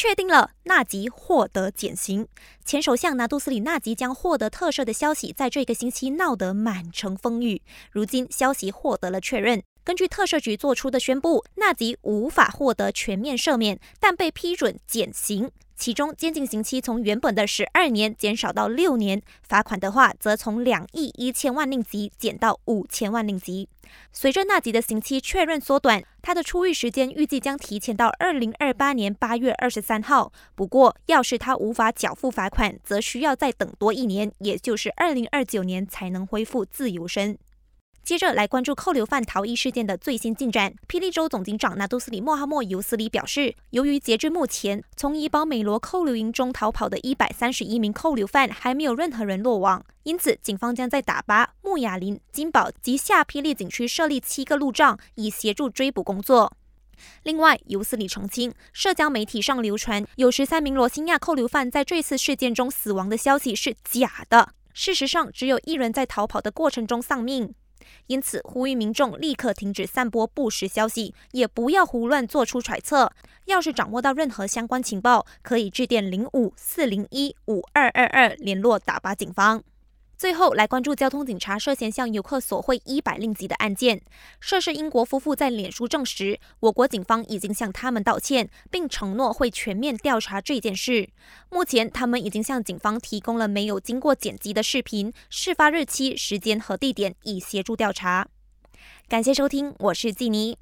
确定了纳吉获得减刑，前首相拿督斯里纳吉将获得特赦的消息，在这个星期闹得满城风雨。如今消息获得了确认，根据特赦局做出的宣布，纳吉无法获得全面赦免，但被批准减刑。其中监禁刑期从原本的十二年减少到六年，罚款的话则从两亿一千万令吉减到五千万令吉。随着纳吉的刑期确认缩短，他的出狱时间预计将提前到二零二八年八月二十三号。不过，要是他无法缴付罚款，则需要再等多一年，也就是二零二九年才能恢复自由身。接着来关注扣留犯逃逸事件的最新进展。霹雳州总警长纳杜斯里莫哈莫尤斯里表示，由于截至目前，从怡保美罗扣留营中逃跑的一百三十一名扣留犯还没有任何人落网，因此警方将在打巴、木雅林、金宝及下霹雳景区设立七个路障，以协助追捕工作。另外，尤斯里澄清，社交媒体上流传有十三名罗兴亚扣留犯在这次事件中死亡的消息是假的。事实上，只有一人在逃跑的过程中丧命。因此，呼吁民众立刻停止散播不实消息，也不要胡乱做出揣测。要是掌握到任何相关情报，可以致电零五四零一五二二二联络打巴警方。最后来关注交通警察涉嫌向游客索贿一百令吉的案件。涉事英国夫妇在脸书证实，我国警方已经向他们道歉，并承诺会全面调查这件事。目前，他们已经向警方提供了没有经过剪辑的视频、事发日期、时间和地点，以协助调查。感谢收听，我是季妮。